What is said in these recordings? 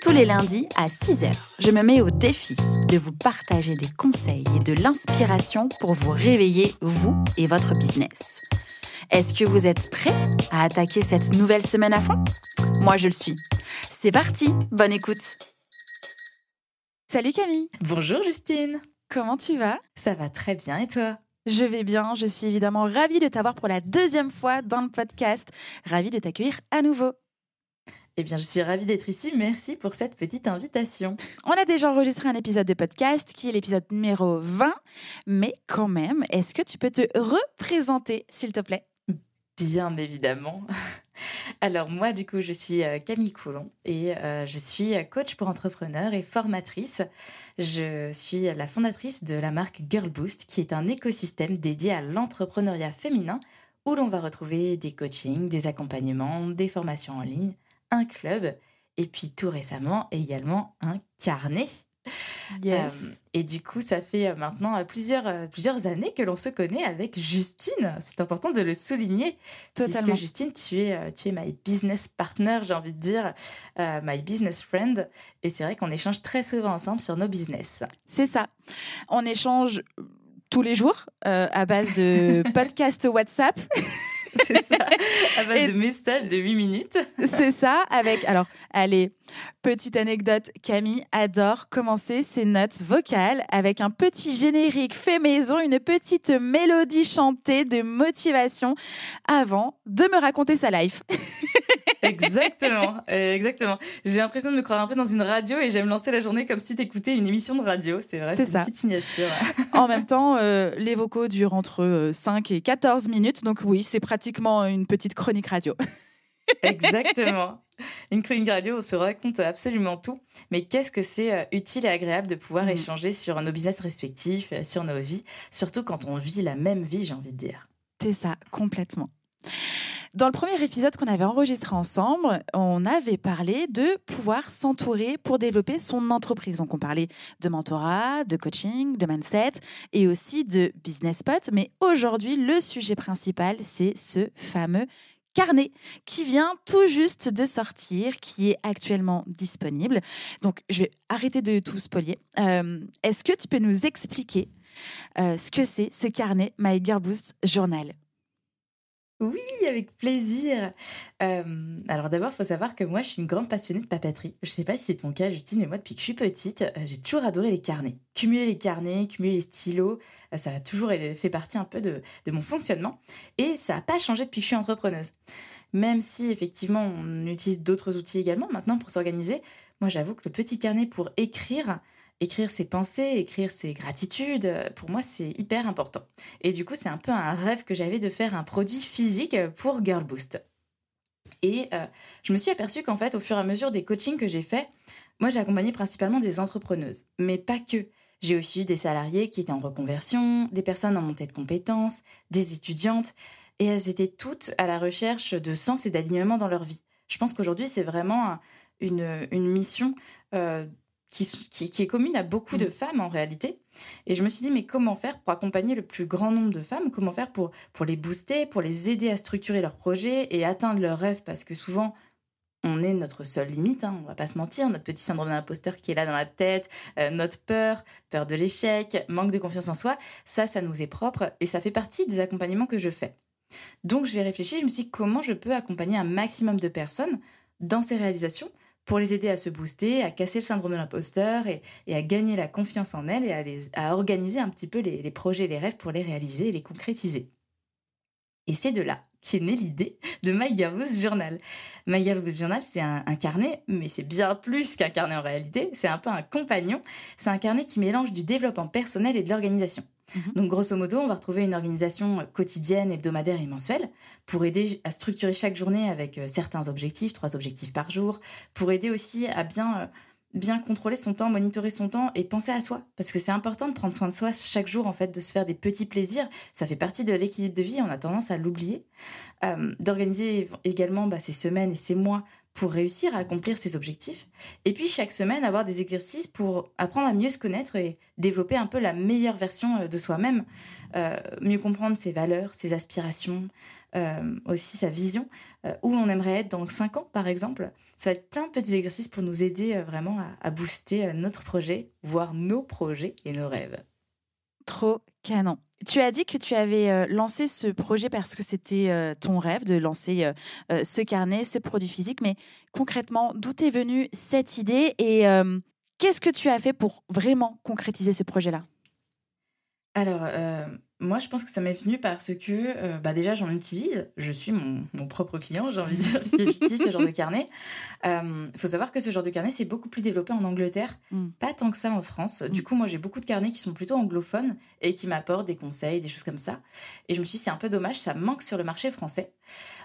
Tous les lundis à 6h, je me mets au défi de vous partager des conseils et de l'inspiration pour vous réveiller, vous et votre business. Est-ce que vous êtes prêts à attaquer cette nouvelle semaine à fond? Moi, je le suis. C'est parti, bonne écoute. Salut Camille. Bonjour Justine. Comment tu vas? Ça va très bien et toi? Je vais bien, je suis évidemment ravie de t'avoir pour la deuxième fois dans le podcast, ravie de t'accueillir à nouveau. Eh bien, je suis ravie d'être ici. Merci pour cette petite invitation. On a déjà enregistré un épisode de podcast qui est l'épisode numéro 20, mais quand même, est-ce que tu peux te représenter, s'il te plaît? Bien évidemment. Alors moi, du coup, je suis euh, Camille Coulon et euh, je suis coach pour entrepreneurs et formatrice. Je suis la fondatrice de la marque Girl Boost, qui est un écosystème dédié à l'entrepreneuriat féminin où l'on va retrouver des coachings, des accompagnements, des formations en ligne, un club et puis tout récemment également un carnet. Yes. Euh, et du coup, ça fait euh, maintenant euh, plusieurs, plusieurs années que l'on se connaît avec Justine. C'est important de le souligner. Totalement. Puisque Justine, tu es, tu es my business partner, j'ai envie de dire, my business friend. Et c'est vrai qu'on échange très souvent ensemble sur nos business. C'est ça. On échange tous les jours à base de podcast WhatsApp. C'est ça, à base de messages de 8 minutes. C'est ça, avec. Alors, allez, petite anecdote Camille adore commencer ses notes vocales avec un petit générique fait maison, une petite mélodie chantée de motivation avant de me raconter sa life. exactement, exactement. J'ai l'impression de me croire un peu dans une radio et j'aime lancer la journée comme si t'écoutais une émission de radio. C'est vrai, c'est une petite signature. en même temps, euh, les vocaux durent entre 5 euh, et 14 minutes, donc oui, c'est pratiquement une petite chronique radio. Exactement. Une chronique radio, on se raconte absolument tout. Mais qu'est-ce que c'est euh, utile et agréable de pouvoir mm. échanger sur nos business respectifs, sur nos vies, surtout quand on vit la même vie, j'ai envie de dire? C'est ça, complètement. Dans le premier épisode qu'on avait enregistré ensemble, on avait parlé de pouvoir s'entourer pour développer son entreprise. Donc on parlait de mentorat, de coaching, de mindset et aussi de business spot. Mais aujourd'hui, le sujet principal, c'est ce fameux carnet qui vient tout juste de sortir, qui est actuellement disponible. Donc, je vais arrêter de tout spolier. Euh, est-ce que tu peux nous expliquer euh, ce que c'est ce carnet My Girl Boost Journal? Oui, avec plaisir. Euh, alors d'abord, il faut savoir que moi, je suis une grande passionnée de papeterie. Je ne sais pas si c'est ton cas, Justine, mais moi, depuis que je suis petite, euh, j'ai toujours adoré les carnets. Cumuler les carnets, cumuler les stylos, euh, ça a toujours fait partie un peu de, de mon fonctionnement. Et ça n'a pas changé depuis que je suis entrepreneuse. Même si, effectivement, on utilise d'autres outils également maintenant pour s'organiser, moi, j'avoue que le petit carnet pour écrire, écrire ses pensées, écrire ses gratitudes, euh, pour moi, c'est hyper important. Et du coup, c'est un peu un rêve que j'avais de faire un produit physique pour Girl Boost. Et euh, je me suis aperçue qu'en fait, au fur et à mesure des coachings que j'ai faits, moi, j'ai accompagné principalement des entrepreneuses, mais pas que. J'ai aussi eu des salariés qui étaient en reconversion, des personnes en montée de compétences, des étudiantes, et elles étaient toutes à la recherche de sens et d'alignement dans leur vie. Je pense qu'aujourd'hui, c'est vraiment une, mission euh, qui, qui, est commune à beaucoup de mm. femmes en réalité. Et je me suis dit, mais comment faire pour accompagner le plus grand nombre de femmes? Comment faire pour, pour les booster, pour les aider à structurer leurs projets et atteindre leurs rêves? Parce que souvent, on est notre seule limite, hein, on va pas se mentir, notre petit syndrome d'imposteur qui est là dans la tête, euh, notre peur, peur de l'échec, manque de confiance en soi, ça, ça nous est propre et ça fait partie des accompagnements que je fais. Donc j'ai réfléchi, je me suis dit comment je peux accompagner un maximum de personnes dans ces réalisations pour les aider à se booster, à casser le syndrome de l'imposteur et, à gagner la confiance en elles et à, organiser un petit peu les, les projets, les rêves pour les réaliser et les concrétiser. Et c'est de là qu'est née l'idée de My Girl Journal. My Girl Journal, c'est un, un, carnet, mais c'est bien plus qu'un carnet en réalité. C'est un peu un compagnon. C'est un carnet qui mélange du développement personnel et de l'organisation. Mhm. Donc, grosso modo, on va retrouver une organisation quotidienne, hebdomadaire et mensuelle pour aider à structurer chaque journée avec euh, certains objectifs, trois objectifs par jour, pour aider aussi à bien euh, bien contrôler son temps, monitorer son temps et penser à soi. Parce que c'est important de prendre soin de soi chaque jour, en fait, de se faire des petits plaisirs. Ça fait partie de l'équilibre de vie, on a tendance à l'oublier. Euh, d'organiser également bah, ses semaines et ses mois pour réussir à accomplir ses objectifs. Et puis chaque semaine, avoir des exercices pour apprendre à mieux se connaître et développer un peu la meilleure version euh, de soi-même, euh, mieux comprendre ses valeurs, ses aspirations, euh, aussi sa vision, où l'on aimerait être dans 5 ans par exemple. Ça va être plein de petits exercices pour nous aider vraiment à, à booster notre projet, voire nos projets et nos rêves. Trop canon. Tu as dit que tu avais euh, lancé ce projet parce que c'était euh, ton rêve de lancer euh, ce carnet, ce produit physique. Mais concrètement, d'où est venue cette idée et qu'est-ce que tu as fait pour vraiment concrétiser ce projet-là? Alors, moi, je pense que ça m'est venu parce que, euh, bah déjà, j'en utilise. Je suis mon, mon propre client, j'ai envie de dire, parce que j'utilise ce genre de carnet. Il euh, faut savoir que ce genre de carnet, c'est beaucoup plus développé en Angleterre, mm. pas tant que ça en France. Du mm. coup, moi, j'ai beaucoup de carnets qui sont plutôt anglophones et qui m'apportent des conseils, des choses comme ça. Et je me suis dit, c'est un peu dommage, ça manque sur le marché français.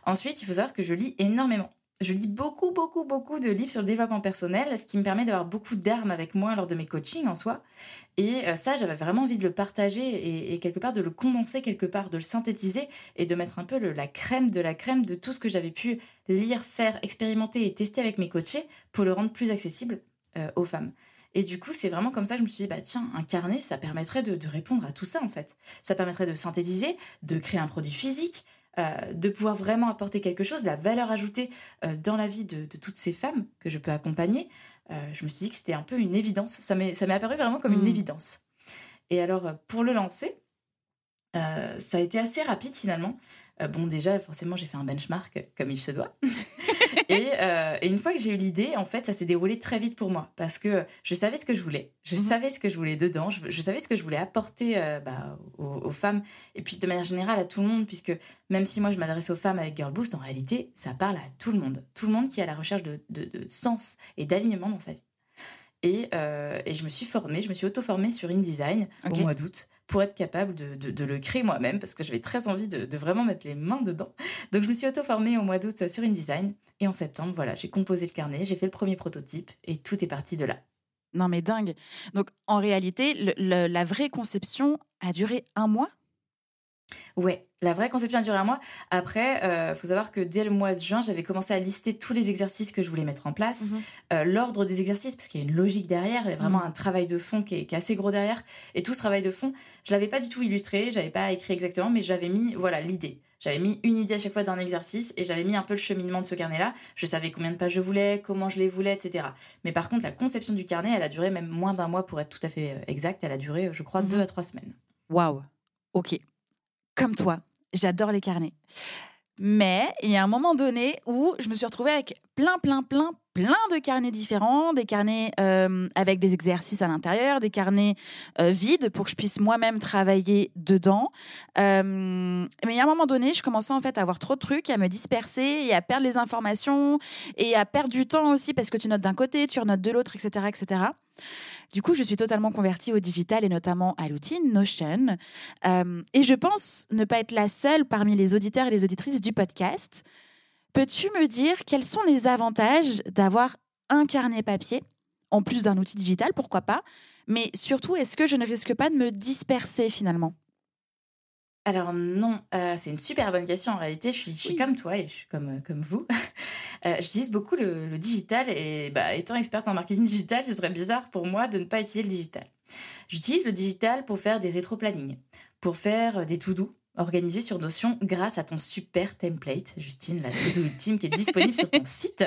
Ensuite, il faut savoir que je lis énormément je lis beaucoup, beaucoup, beaucoup de livres sur le développement personnel, ce qui me permet d'avoir beaucoup d'armes avec moi lors de mes coachings en soi. Et euh, ça, j'avais vraiment envie de le partager et, quelque part de le condenser quelque part, de le synthétiser et de mettre un peu la crème de la crème de tout ce que j'avais pu lire, faire, expérimenter et tester avec mes coachés pour le rendre plus accessible euh, aux femmes. Et du coup, c'est vraiment comme ça que je me suis dit, bah tiens, un carnet, ça permettrait de, de répondre à tout ça en fait. Ça permettrait de synthétiser, de créer un produit physique, euh, de pouvoir vraiment apporter quelque chose, la valeur ajoutée euh, dans la vie de, toutes ces femmes que je peux accompagner, euh, je me suis dit que c'était un peu une évidence. Ça m'est apparu vraiment comme une mmh. évidence. Et alors, pour le lancer, ça a été assez rapide finalement. Bon, déjà, forcément, j'ai fait un benchmark comme il se doit. Euh, et, une fois que j'ai eu l'idée, en fait, ça s'est déroulé très vite pour moi parce que je savais ce que je voulais. Je mhm. savais ce que je voulais dedans. Je, savais ce que je voulais apporter euh, bah, aux, femmes et puis de manière générale à tout le monde, puisque même si moi je m'adresse aux femmes avec Girl Boost, en réalité, ça parle à tout le monde. Tout le monde qui est à la recherche de, sens et d'alignement dans sa vie. Et, euh, et, je me suis formée, je me suis auto-formée sur InDesign au mois d'août pour être capable de, de, le créer moi-même parce que j'avais très envie de, vraiment mettre les mains dedans. Donc je me suis auto-formée au mois d'août sur InDesign et en septembre, voilà, j'ai composé le carnet, j'ai fait le premier prototype et tout est parti de là. Non mais dingue. Donc en réalité, la vraie conception a duré un mois? Ouais, la vraie conception a duré un mois. Après, euh, faut savoir que dès le mois de juin, j'avais commencé à lister tous les exercices que je voulais mettre en place, mhm. euh, l'ordre des exercices, parce qu'il y a une logique derrière, il y a vraiment mhm. un travail de fond qui est, assez gros derrière. Et tout ce travail de fond, je l'avais pas du tout illustré, j'avais pas écrit exactement, mais j'avais mis, voilà, l'idée. J'avais mis une idée à chaque fois d'un exercice et j'avais mis un peu le cheminement de ce carnet-là. Je savais combien de pages je voulais, comment je les voulais, etc. Mais par contre, la conception du carnet, elle a duré même moins d'un mois pour être tout à fait euh, exact. Elle a duré, je crois, mhm. deux à trois semaines. Waouh. Ok comme toi, j'adore les carnets. Mais il y a un moment donné où je me suis retrouvée avec plein, plein, plein, plein de carnets différents, des carnets euh, avec des exercices à l'intérieur, des carnets euh, vides pour que je puisse moi-même travailler dedans. Euh, mais il y a un moment donné, je commençais en fait à avoir trop de trucs, à me disperser et à perdre les informations et à perdre du temps aussi parce que tu notes d'un côté, tu renotes de l'autre, etc., etc. Du coup, je suis totalement convertie au digital et notamment à l'outil Notion. et je pense ne pas être la seule parmi les auditeurs et les auditrices du podcast. Peux-tu me dire quels sont les avantages d'avoir un carnet papier, en plus d'un outil digital, pourquoi pas Mais surtout, est-ce que je ne risque pas de me disperser finalement? Alors non, euh, c'est une super bonne question. En réalité, je suis, comme toi et je suis comme, comme vous. Euh, j'utilise beaucoup le, digital et bah, étant experte en marketing digital, ce serait bizarre pour moi de ne pas utiliser le digital. J'utilise le digital pour faire des rétro-planning, pour faire des to-do, organisé sur Notion grâce à ton super template, Justine, la to-do ultime qui est disponible sur ton site.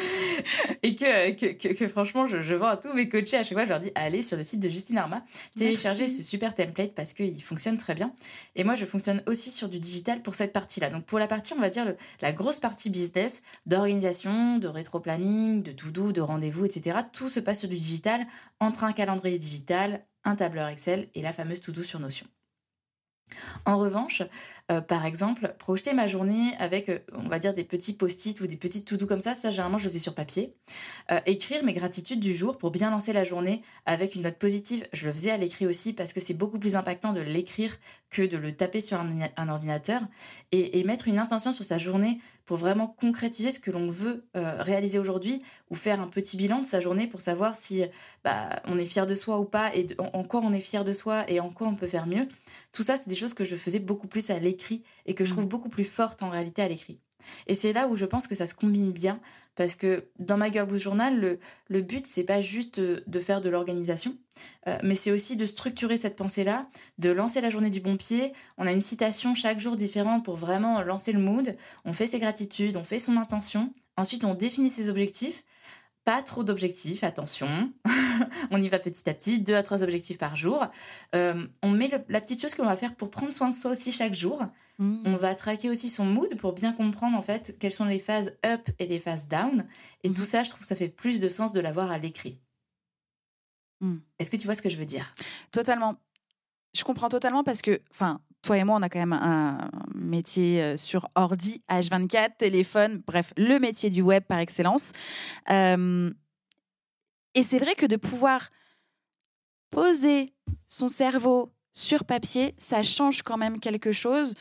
et que, que, que, franchement, je, je, vends à tous mes coachés. À chaque fois, je leur dis allez sur le site de Justine Arma, téléchargez ce super template parce qu'il fonctionne très bien. Et moi, je fonctionne aussi sur du digital pour cette partie-là. Donc, pour la partie, on va dire, le, la grosse partie business, d'organisation, de rétro-planning, de to-do, de rendez-vous, etc. Tout se passe sur du digital entre un calendrier digital, un tableur Excel et la fameuse to-do sur Notion. En revanche, euh, par exemple, projeter ma journée avec, euh, on va dire, des petits post-it ou des petites to-do comme ça, ça généralement je le faisais sur papier. Euh, écrire mes gratitudes du jour pour bien lancer la journée avec une note positive, je le faisais à l'écrit aussi parce que c'est beaucoup plus impactant de l'écrire que de le taper sur un, ordinateur. Et, mettre une intention sur sa journée pour vraiment concrétiser ce que l'on veut réaliser aujourd'hui ou faire un petit bilan de sa journée pour savoir si bah, on est fier de soi ou pas et en quoi on est fier de soi et en quoi on peut faire mieux. Tout ça, c'est des choses que je faisais beaucoup plus à l'écrit et que je trouve mm. beaucoup plus fortes en réalité à l'écrit. Et c'est là où je pense que ça se combine bien parce que dans ma Girl Boost Journal, le, le but c'est pas juste de faire de l'organisation, euh, mais c'est aussi de structurer cette pensée-là, de lancer la journée du bon pied. On a une citation chaque jour différente pour vraiment lancer le mood. On fait ses gratitudes, on fait son intention. Ensuite, on définit ses objectifs pas trop d'objectifs, attention. on y va petit à petit, deux à trois objectifs par jour. Euh, on met la petite chose que l'on va faire pour prendre soin de soi aussi chaque jour. Mmh. On va traquer aussi son mood pour bien comprendre en fait quelles sont les phases up et les phases down. Et mmh. tout ça, je trouve que ça fait plus de sens de l'avoir à l'écrit. Mmh. Est-ce que tu vois ce que je veux dire? Totalement. Je comprends totalement parce que, enfin, toi et moi, on a quand même un métier euh, sur ordi, H24, téléphone, bref, le métier du web par excellence. Euh, et c'est vrai que de pouvoir poser son cerveau sur papier, ça change quand même quelque chose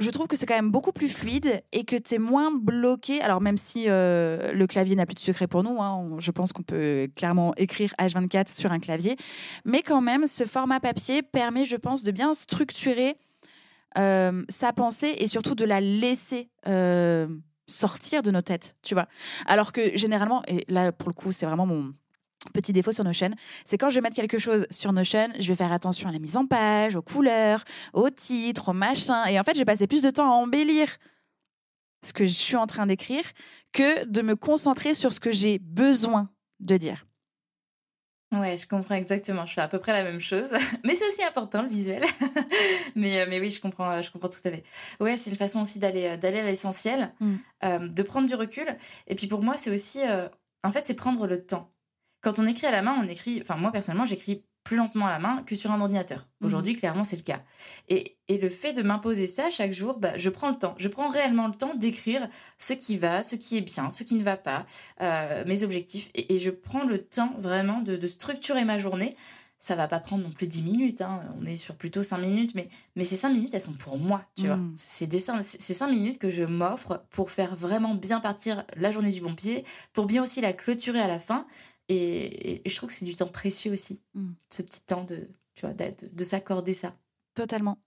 je trouve que c'est quand même beaucoup plus fluide et que tu es moins bloqué. Alors, même si euh, le clavier n'a plus de secret pour nous, hein, je pense qu'on peut clairement écrire H24 sur un clavier. Mais quand même, ce format papier permet, je pense, de bien structurer euh, sa pensée et surtout de la laisser. Euh, sortir de nos têtes, tu vois. Alors que généralement, et là pour le coup c'est vraiment mon, Petit défaut sur Notion, c'est quand je vais mettre quelque chose sur Notion, je vais faire attention à la mise en page, aux couleurs, aux titres, aux machins. Et en fait, j'ai passé plus de temps à embellir ce que je suis en train d'écrire que de me concentrer sur ce que j'ai besoin de dire. Ouais, je comprends exactement. Je fais à peu près la même chose, mais c'est aussi important le visuel. mais, euh, mais oui, je comprends, je comprends tout à fait. Ouais, c'est une façon aussi d'aller euh, d'aller à l'essentiel, mm. euh, de prendre du recul. Et puis pour moi, c'est aussi, en fait, c'est prendre le temps. Quand on écrit à la main, on écrit, enfin moi personnellement, j'écris plus lentement à la main que sur un ordinateur. Mhm. Aujourd'hui, clairement, c'est le cas. Et, le fait de m'imposer ça chaque jour, bah, je prends le temps. Je prends réellement le temps d'écrire ce qui va, ce qui est bien, ce qui ne va pas, euh, mes objectifs. Et, je prends le temps vraiment de, structurer ma journée. Ça va pas prendre non plus 10 minutes, hein. on est sur plutôt 5 minutes, mais, mais ces 5 minutes, elles sont pour moi, tu vois. Mhm. C'est ces 5 minutes que je m'offre pour faire vraiment bien partir la journée du bon pied, pour bien aussi la clôturer à la fin, et, je trouve que c'est du temps précieux aussi, mm. ce petit temps de, tu vois, de, s'accorder ça. Totalement.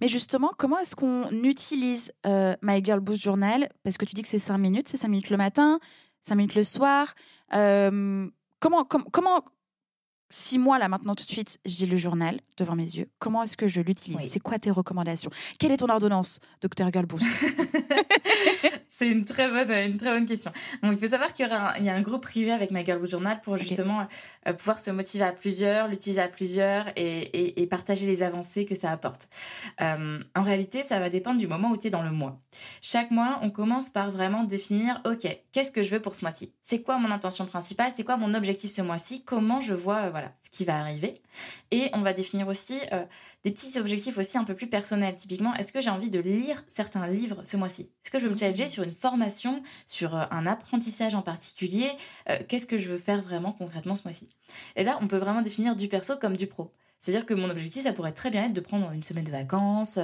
Mais justement, comment est-ce qu'on utilise euh, My Girl Boost Journal? Parce que tu dis que c'est 5 minutes, c'est 5 minutes le matin, 5 minutes le soir. Euh, comment, comment, si moi, là, maintenant, tout de suite, j'ai le journal devant mes yeux, comment est-ce que je l'utilise? C'est quoi tes recommandations? Quelle est ton ordonnance, docteur Girl Boost C'est une très bonne, une très bonne question. Donc, il faut savoir qu'il y, aura un, il y a un groupe privé avec ma Girl Journal pour justement euh, pouvoir se motiver à plusieurs, l'utiliser à plusieurs et, et, partager les avancées que ça apporte. Euh, en réalité, ça va dépendre du moment où tu es dans le mois. Chaque mois, on commence par vraiment définir, OK, qu'est-ce que je veux pour ce mois-ci? C'est quoi mon intention principale? C'est quoi mon objectif ce mois-ci? Comment je vois euh, voilà, ce qui va arriver Et on va définir aussi des petits objectifs aussi un peu plus personnels. Typiquement, est-ce que j'ai envie de lire certains livres ce mois-ci? Est-ce que je veux me challenger sur une formation, sur euh, un apprentissage en particulier? Euh, Qu'est-ce que je veux faire vraiment concrètement ce mois-ci? Et là, on peut vraiment définir du perso comme du pro. C'est-à-dire que mon objectif, ça pourrait très bien être de prendre une semaine de vacances,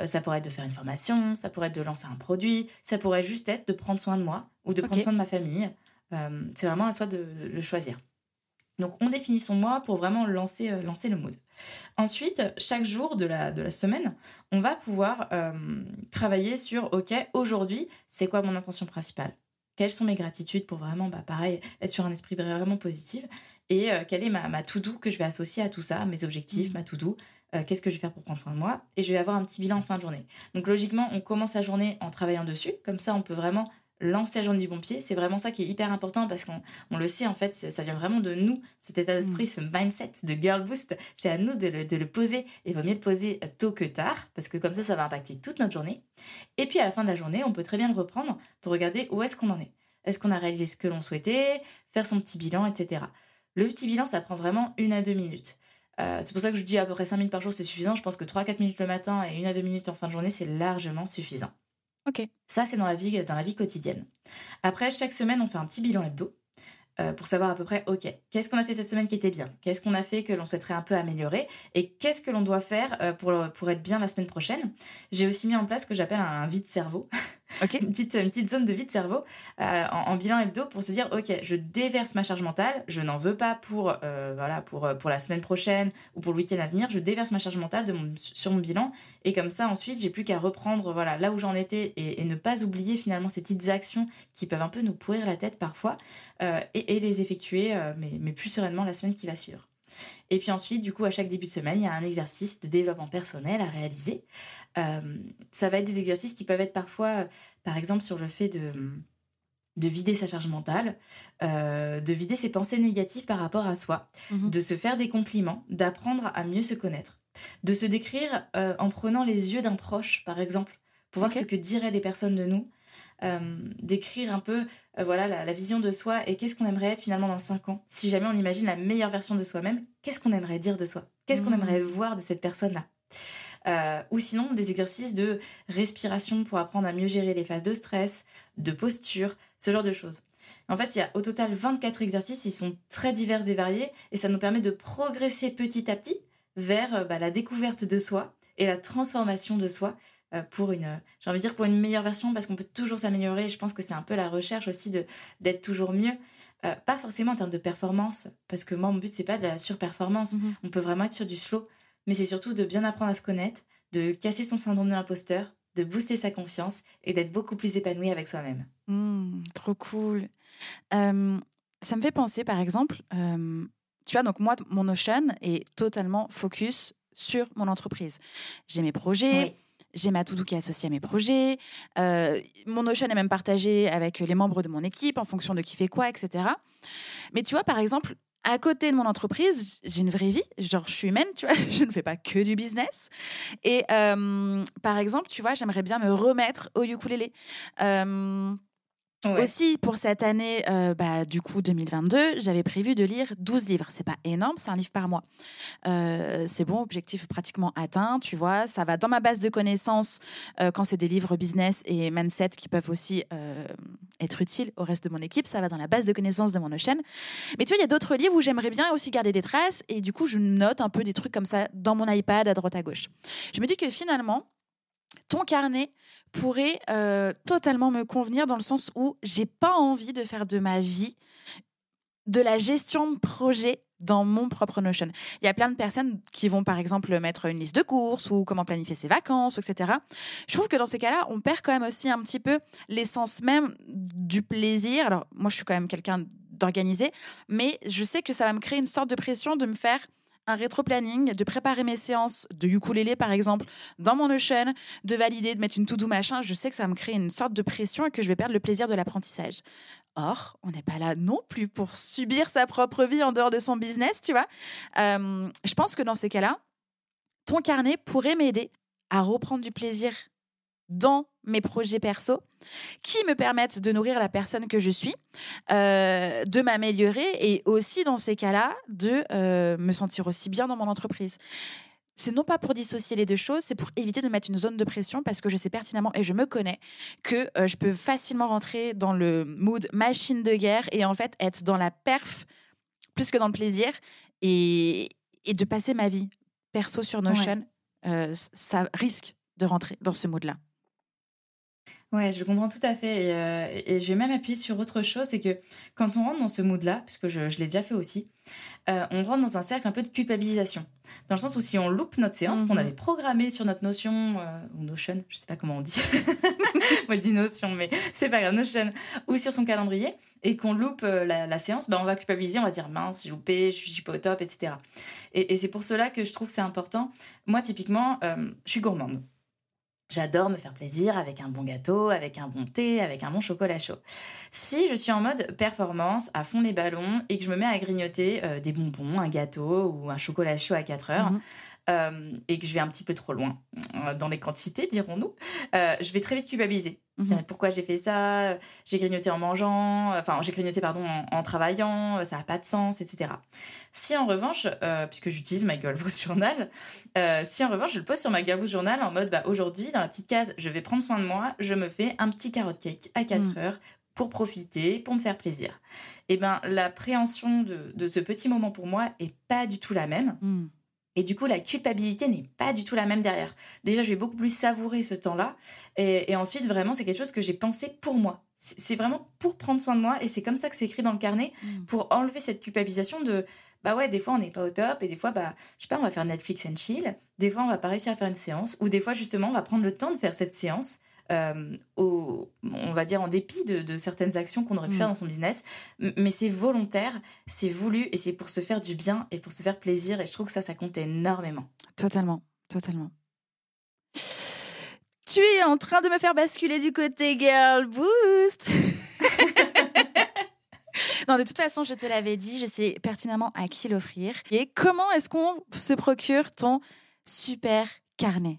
euh, ça pourrait être de faire une formation, ça pourrait être de lancer un produit, ça pourrait juste être de prendre soin de moi ou de prendre soin de ma famille. c'est vraiment à soi de, le choisir. Donc on définit son mois pour vraiment lancer, lancer le mood. Ensuite, chaque jour de la, de la semaine, on va pouvoir euh, travailler sur, OK, aujourd'hui, c'est quoi mon intention principale? Quelles sont mes gratitudes pour vraiment, bah, pareil, être sur un esprit vraiment positif? Et euh, quelle est ma, ma to-do que je vais associer à tout ça, mes objectifs, mmh. ma to-do euh, Qu'est-ce que je vais faire pour prendre soin de moi? Et je vais avoir un petit bilan en fin de journée. Donc logiquement, on commence la journée en travaillant dessus. Comme ça, on peut vraiment lancer la journée du bon pied. C'est vraiment ça qui est hyper important parce qu'on on le sait, en fait, ça vient vraiment de nous, cet état d'esprit, mm. ce mindset de girl boost. C'est à nous de le, de le poser et il vaut mieux le poser tôt que tard parce que comme ça, ça va impacter toute notre journée. Et puis à la fin de la journée, on peut très bien le reprendre pour regarder où est-ce qu'on en est. Est-ce qu'on a réalisé ce que l'on souhaitait, faire son petit bilan, etc. Le petit bilan, ça prend vraiment une à deux minutes. Euh, c'est pour ça que je dis à peu près 5 minutes par jour, c'est suffisant. Je pense que 3-4 minutes le matin et 1 à 2 minutes en fin de journée, c'est largement suffisant. Ok. Ça, c'est dans la vie, dans la vie quotidienne. Après, chaque semaine, on fait un petit bilan hebdo euh, pour savoir à peu près, ok, qu'est-ce qu'on a fait cette semaine qui était bien? Qu'est-ce qu'on a fait que l'on souhaiterait un peu améliorer? Et qu'est-ce que l'on doit faire euh, pour, pour être bien la semaine prochaine? J'ai aussi mis en place ce que j'appelle un une, petite, une petite zone de vide cerveau euh, en, bilan hebdo pour se dire ok je déverse ma charge mentale je n'en veux pas pour euh, voilà pour euh, pour la semaine prochaine ou pour le week-end à venir je déverse ma charge mentale sur mon bilan et comme ça ensuite j'ai plus qu'à reprendre voilà là où j'en étais et, ne pas oublier finalement ces petites actions qui peuvent un peu nous pourrir la tête parfois et, les effectuer mais plus sereinement la semaine qui va suivre et puis ensuite, du coup, à chaque début de semaine, il y a un exercice de développement personnel à réaliser. Euh, ça va être des exercices qui peuvent être parfois, par exemple, sur le fait de, de vider sa charge mentale, euh, de vider ses pensées négatives par rapport à soi, mhm. de se faire des compliments, d'apprendre à mieux se connaître, de se décrire euh, en prenant les yeux d'un proche, par exemple, pour voir ce que diraient des personnes de nous, d'écrire un peu voilà la, vision de soi et qu'est-ce qu'on aimerait être finalement dans 5 ans. Si jamais on imagine la meilleure version de soi-même, qu'est-ce qu'on aimerait dire de soi? Qu'est-ce qu'on mhm. aimerait voir de cette personne-là? Euh, ou sinon des exercices de respiration pour apprendre à mieux gérer les phases de stress, de posture, ce genre de choses. En fait, il y a au total 24 exercices, ils sont très divers et variés, et ça nous permet de progresser petit à petit vers euh, bah, la découverte de soi et la transformation de soi euh, pour une, j'ai envie de dire pour une meilleure version, parce qu'on peut toujours s'améliorer. Je pense que c'est un peu la recherche aussi de d'être toujours mieux. pas forcément en termes de performance, parce que moi, mon but, c'est pas de la surperformance. Mm-hmm. On peut vraiment être sur du slow mais c'est surtout de bien apprendre à se connaître, de casser son syndrome de l'imposteur, de booster sa confiance et d'être beaucoup plus épanoui avec soi-même. Mmh, trop cool. ça me fait penser, par exemple, tu vois, donc moi, mon Notion est totalement focus sur mon entreprise. J'ai mes projets. J'ai ma to qui est associée à mes projets. Euh, mon Notion est même partagé avec les membres de mon équipe en fonction de qui fait quoi, etc. Mais tu vois, par exemple, à côté de mon entreprise, j'ai une vraie vie. Genre, je suis humaine, tu vois. Je ne fais pas que du business. Et euh, par exemple, tu vois, j'aimerais bien me remettre au ukulélé. Euh, aussi, pour cette année, euh, bah, du coup, 2022, j'avais prévu de lire 12 livres. C'est pas énorme, c'est un livre par mois. Euh, c'est bon, objectif pratiquement atteint, tu vois. Ça va dans ma base de connaissances euh, quand c'est des livres business et mindset qui peuvent aussi être utiles au reste de mon équipe. Ça va dans la base de connaissances de mon chaîne. Mais tu vois, il y a d'autres livres où j'aimerais bien aussi garder des traces et du coup, je note un peu des trucs comme ça dans mon iPad à droite à gauche. Je me dis que finalement, ton carnet pourrait euh, totalement me convenir dans le sens où j'ai pas envie de faire de ma vie de la gestion de projet dans mon propre Notion. Il y a plein de personnes qui vont par exemple mettre une liste de courses ou comment planifier ses vacances, etc. Je trouve que dans ces cas-là, on perd quand même aussi un petit peu l'essence même du plaisir. Alors moi, je suis quand même quelqu'un d'organisé, mais je sais que ça va me créer une sorte de pression de me faire un rétro-planning, de préparer mes séances de ukulélé par exemple dans mon Notion, de valider, de mettre une to-do machin, je sais que ça me créer une sorte de pression et que je vais perdre le plaisir de l'apprentissage. Or, on n'est pas là non plus pour subir sa propre vie en dehors de son business, tu vois. Euh, je pense que dans ces cas-là, ton carnet pourrait m'aider à reprendre du plaisir dans mes projets perso qui me permettent de nourrir la personne que je suis, euh, de m'améliorer et aussi dans ces cas-là de euh, me sentir aussi bien dans mon entreprise. C'est non pas pour dissocier les deux choses, c'est pour éviter de mettre une zone de pression parce que je sais pertinemment et je me connais que euh, je peux facilement rentrer dans le mood machine de guerre et en fait être dans la perf plus que dans le plaisir et, et de passer ma vie perso sur Notion, ça risque de rentrer dans ce mood-là. Ouais, je comprends tout à fait. Et, euh, et je vais même appuyer sur autre chose, c'est que quand on rentre dans ce mood-là, puisque je, je l'ai déjà fait aussi, euh, on rentre dans un cercle un peu de culpabilisation. Dans le sens où si on loupe notre séance qu'on mhm. avait programmée sur notre notion, euh, ou notion, je sais pas comment on dit. Moi je dis notion, mais c'est pas grave, notion, ou sur son calendrier, et qu'on loupe la, la, séance, bah, on va culpabiliser, on va dire mince, j'ai loupé, je suis pas au top, etc. Et, et c'est pour cela que je trouve que c'est important. Moi, typiquement, je suis gourmande. J'adore me faire plaisir avec un bon gâteau, avec un bon thé, avec un bon chocolat chaud. Si je suis en mode performance, à fond les ballons, et que je me mets à grignoter euh, des bonbons, un gâteau ou un chocolat chaud à 4 heures, mhm. Euh, et que je vais un petit peu trop loin euh, dans les quantités, dirons-nous, euh, je vais très vite culpabiliser. Mhm. Pourquoi j'ai fait ça? J'ai grignoté en mangeant, enfin j'ai grignoté pardon en, en travaillant, ça n'a pas de sens, etc. Si en revanche, euh, puisque j'utilise ma Girlboost Journal, euh, si en revanche je le pose sur ma Girlboost Journal en mode bah, aujourd'hui dans la petite case je vais prendre soin de moi, je me fais un petit carrot cake à 4 Mhm. heures pour profiter, pour me faire plaisir. Et ben l'appréhension de, de ce petit moment pour moi est pas du tout la même. Mm. Et du coup, la culpabilité n'est pas du tout la même derrière. Déjà, je vais beaucoup plus savourer ce temps-là. Et, et ensuite, vraiment, c'est quelque chose que j'ai pensé pour moi. C'est c'est vraiment pour prendre soin de moi. Et c'est comme ça que c'est écrit dans le carnet, Mm. pour enlever cette culpabilisation de bah ouais, des fois on n'est pas au top, et des fois, bah, je sais pas, on va faire Netflix and chill. Des fois, on va pas réussir à faire une séance. Ou des fois, justement, on va prendre le temps de faire cette séance. Euh, au, on va dire en dépit de, de certaines actions qu'on aurait pu Mm. faire dans son business, mais c'est volontaire, c'est voulu et c'est pour se faire du bien et pour se faire plaisir et je trouve que ça, ça compte énormément. Totalement, totalement. Tu es en train de me faire basculer du côté girl boost. non, de toute façon, je te l'avais dit, je sais pertinemment à qui l'offrir. Et comment est-ce qu'on se procure ton super carnet?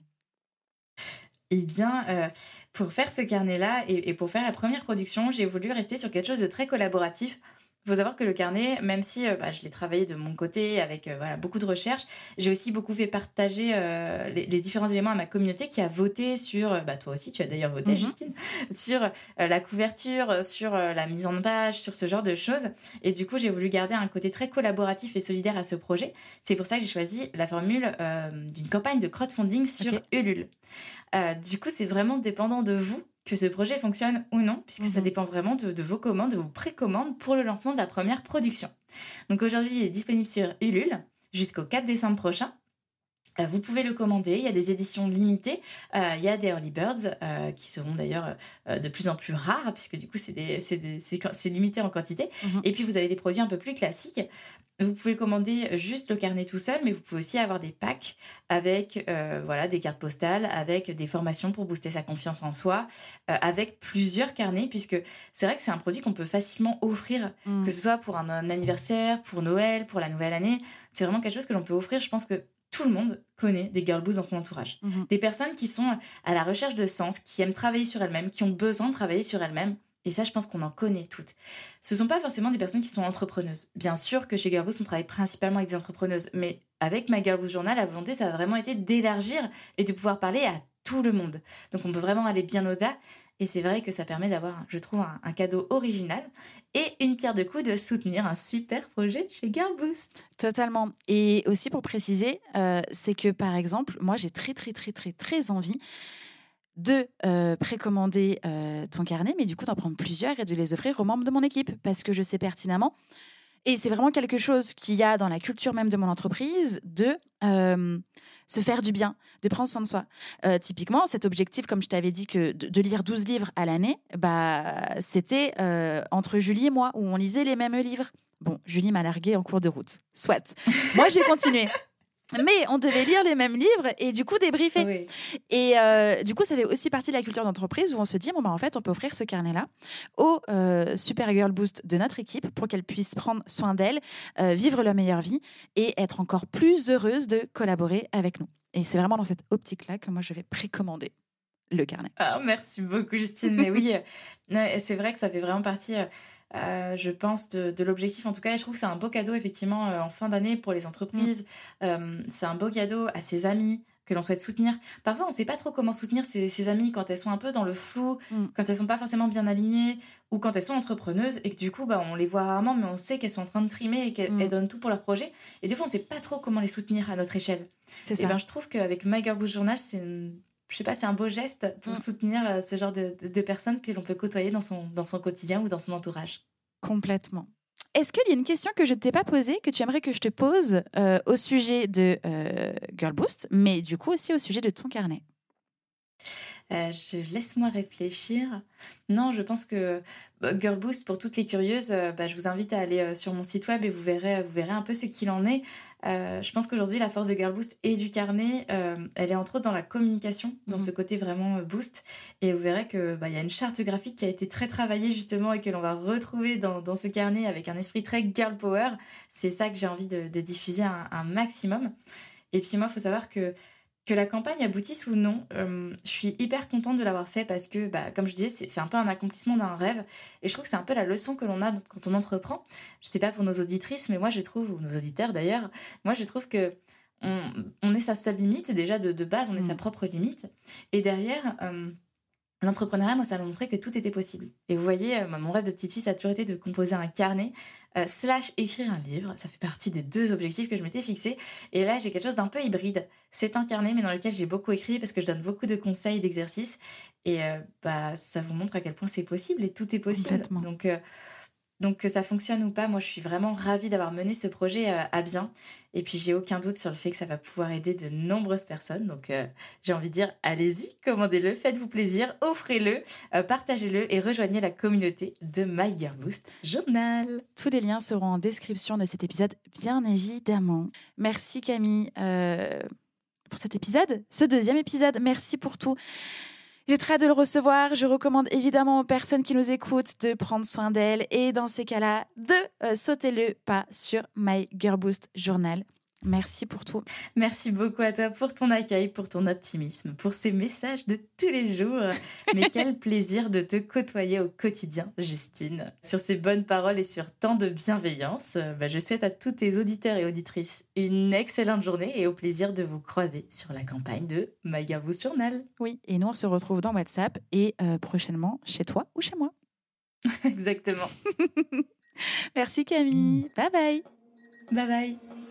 Eh bien, euh, pour faire ce carnet-là et, et pour faire la première production, j'ai voulu rester sur quelque chose de très collaboratif. Il faut savoir que le carnet, même si euh, bah, je l'ai travaillé de mon côté avec euh, voilà, beaucoup de recherches, j'ai aussi beaucoup fait partager euh, les, les différents éléments à ma communauté qui a voté sur, bah, toi aussi tu as d'ailleurs voté Mhm. Justine, sur euh, la couverture, sur la mise en page, sur ce genre de choses. Et du coup, j'ai voulu garder un côté très collaboratif et solidaire à ce projet. C'est pour ça que j'ai choisi la formule d'une campagne de crowdfunding sur. Ulule. Du coup, c'est vraiment dépendant de vous que ce projet fonctionne ou non, puisque ça Mhm. dépend vraiment de, de vos commandes, de vos précommandes pour le lancement de la première production. Donc aujourd'hui, il est disponible sur Ulule jusqu'au 4 décembre prochain. Euh, Vous pouvez le commander, il y a des éditions limitées, euh, il y a des early birds euh, qui seront d'ailleurs euh, de plus en plus rares puisque du coup c'est limité en quantité. Mhm. Et puis vous avez des produits un peu plus classiques. Vous pouvez commander juste le carnet tout seul, mais vous pouvez aussi avoir des packs avec voilà des cartes postales, avec des formations pour booster sa confiance en soi, avec plusieurs carnets puisque c'est vrai que c'est un produit qu'on peut facilement offrir Mm. que ce soit pour un, un anniversaire, pour Noël, pour la nouvelle année. C'est vraiment quelque chose que l'on peut offrir. Je pense que tout le monde connaît des girl boosts dans son entourage. Mhm. Des personnes qui sont à la recherche de sens, qui aiment travailler sur elles-mêmes, qui ont besoin de travailler sur elles-mêmes. Et ça, je pense qu'on en connaît toutes. Ce sont pas forcément des personnes qui sont entrepreneuses. Bien sûr que chez Girl Boost, on travaille principalement avec des entrepreneuses. Mais avec ma Girl Boost Journal, la volonté, ça a vraiment été d'élargir et de pouvoir parler à tout le monde. Donc on peut vraiment aller bien au-delà. Et c'est vrai que ça permet d'avoir, je trouve, un, cadeau original et une pierre de coups de soutenir un super projet chez Girl Boost. Totalement. Et aussi pour préciser, euh, c'est que par exemple, moi j'ai très très très très très envie de euh, précommander euh, ton carnet, mais du coup d'en prendre plusieurs et de les offrir aux membres de mon équipe parce que je sais pertinemment. Et c'est vraiment quelque chose qu'il y a dans la culture même de mon entreprise de se faire du bien, de prendre soin de soi. Euh, typiquement, cet objectif, comme je t'avais dit, que de, lire 12 livres à l'année, bah, c'était euh, entre Julie et moi, où on lisait les mêmes livres. Bon, Julie m'a largué en cours de route. Soit. Moi, j'ai continué. Mais on devait lire les mêmes livres et du coup débriefer. Oui. Et euh, du coup, ça fait aussi partie de la culture d'entreprise où on se dit, bon, bah, en fait, on peut offrir ce carnet-là aux euh, Super Girl Boost de notre équipe pour qu'elles puissent prendre soin d'elles, euh, vivre leur meilleure vie et être encore plus heureuses de collaborer avec nous. Et c'est vraiment dans cette optique-là que moi, je vais précommander le carnet. Ah, merci beaucoup, Justine. Mais oui, euh, c'est vrai que ça fait vraiment partie, euh, je pense, de, de l'objectif. En tout cas, je trouve que c'est un beau cadeau, effectivement, euh, en fin d'année pour les entreprises. Euh, c'est un beau cadeau à ses amis que l'on souhaite soutenir. Parfois, on ne sait pas trop comment soutenir ses, ses amis quand elles sont un peu dans le flou, Mm. quand elles sont pas forcément bien alignées ou quand elles sont entrepreneuses et que du coup, bah, on les voit rarement, mais on sait qu'elles sont en train de trimer et qu'elles Mm. donnent tout pour leur projet. Et des fois, on ne sait pas trop comment les soutenir à notre échelle. C'est Et ça. ben, je trouve qu'avec My Girl Boost Journal, c'est une- je sais pas, c'est un beau geste pour Mm. soutenir euh, ce genre de, de- de personnes que l'on peut côtoyer dans son, dans son quotidien ou dans son entourage. Complètement. Est-ce qu'il y a une question que je ne t'ai pas posée, que tu aimerais que je te pose euh, au sujet de euh, Girl Boost, mais du coup aussi au sujet de ton carnet? Euh, je laisse-moi réfléchir. Non, je pense que bah, Girl Boost, pour toutes les curieuses, euh, bah, je vous invite à aller euh, sur mon site web et vous verrez, vous verrez un peu ce qu'il en est. Je pense qu'aujourd'hui, la force de Girl Boost et du carnet, elle est entre autres dans la communication, dans Mhm. ce côté vraiment boost. Et vous verrez que bah, y a une charte graphique qui a été très travaillée justement et que l'on va retrouver dans, dans ce carnet avec un esprit très girl power. C'est ça que j'ai envie de, de diffuser un, un maximum. Et puis moi, il faut savoir que que la campagne aboutisse ou non, euh, je suis hyper contente de l'avoir fait parce que, bah, comme je disais, c'est un peu un accomplissement d'un rêve. Et je trouve que c'est un peu la leçon que l'on a quand on entreprend. Je sais pas pour nos auditrices, mais moi je trouve, ou nos auditeurs d'ailleurs, moi je trouve que on, est sa seule limite. Déjà de, base, on est sa mm. propre limite. Et derrière, euh, L'entrepreneuriat, moi, ça m'a montré que tout était possible. Et vous voyez, euh, mon rêve de petite fille, ça a toujours été de composer un carnet, euh, slash écrire un livre. Ça fait partie des deux objectifs que je m'étais fixés. Et là, j'ai quelque chose d'un peu hybride. C'est un carnet, mais dans lequel j'ai beaucoup écrit parce que je donne beaucoup de conseils, d'exercices. Et euh, bah, ça vous montre à quel point c'est possible et tout est possible. Donc, donc que ça fonctionne ou pas, moi je suis vraiment ravie d'avoir mené ce projet euh, à bien. Et puis j'ai aucun doute sur le fait que ça va pouvoir aider de nombreuses personnes. Donc euh, j'ai envie de dire, allez-y, commandez-le, faites-vous plaisir, offrez-le, euh, partagez-le et rejoignez la communauté de My Journal. Tous les liens seront en description de cet épisode, bien évidemment. Merci Camille pour cet épisode, ce deuxième épisode. Merci pour tout. J'ai très hâte de le recevoir. Je recommande évidemment aux personnes qui nous écoutent de prendre soin d'elles et dans ces cas-là, de euh, sauter le pas sur My Girl Boost Journal. Merci pour tout. Merci beaucoup à toi pour ton accueil, pour ton optimisme, pour ces messages de tous les jours. Mais quel plaisir de te côtoyer au quotidien, Justine. Sur ces bonnes paroles et sur tant de bienveillance, bah, je souhaite à tous tes auditeurs et auditrices une excellente journée et au plaisir de vous croiser sur la campagne de Magavou Journal. Oui, et nous on se retrouve dans WhatsApp et euh, prochainement chez toi ou chez moi. Exactement. Merci Camille. Bye bye. Bye bye.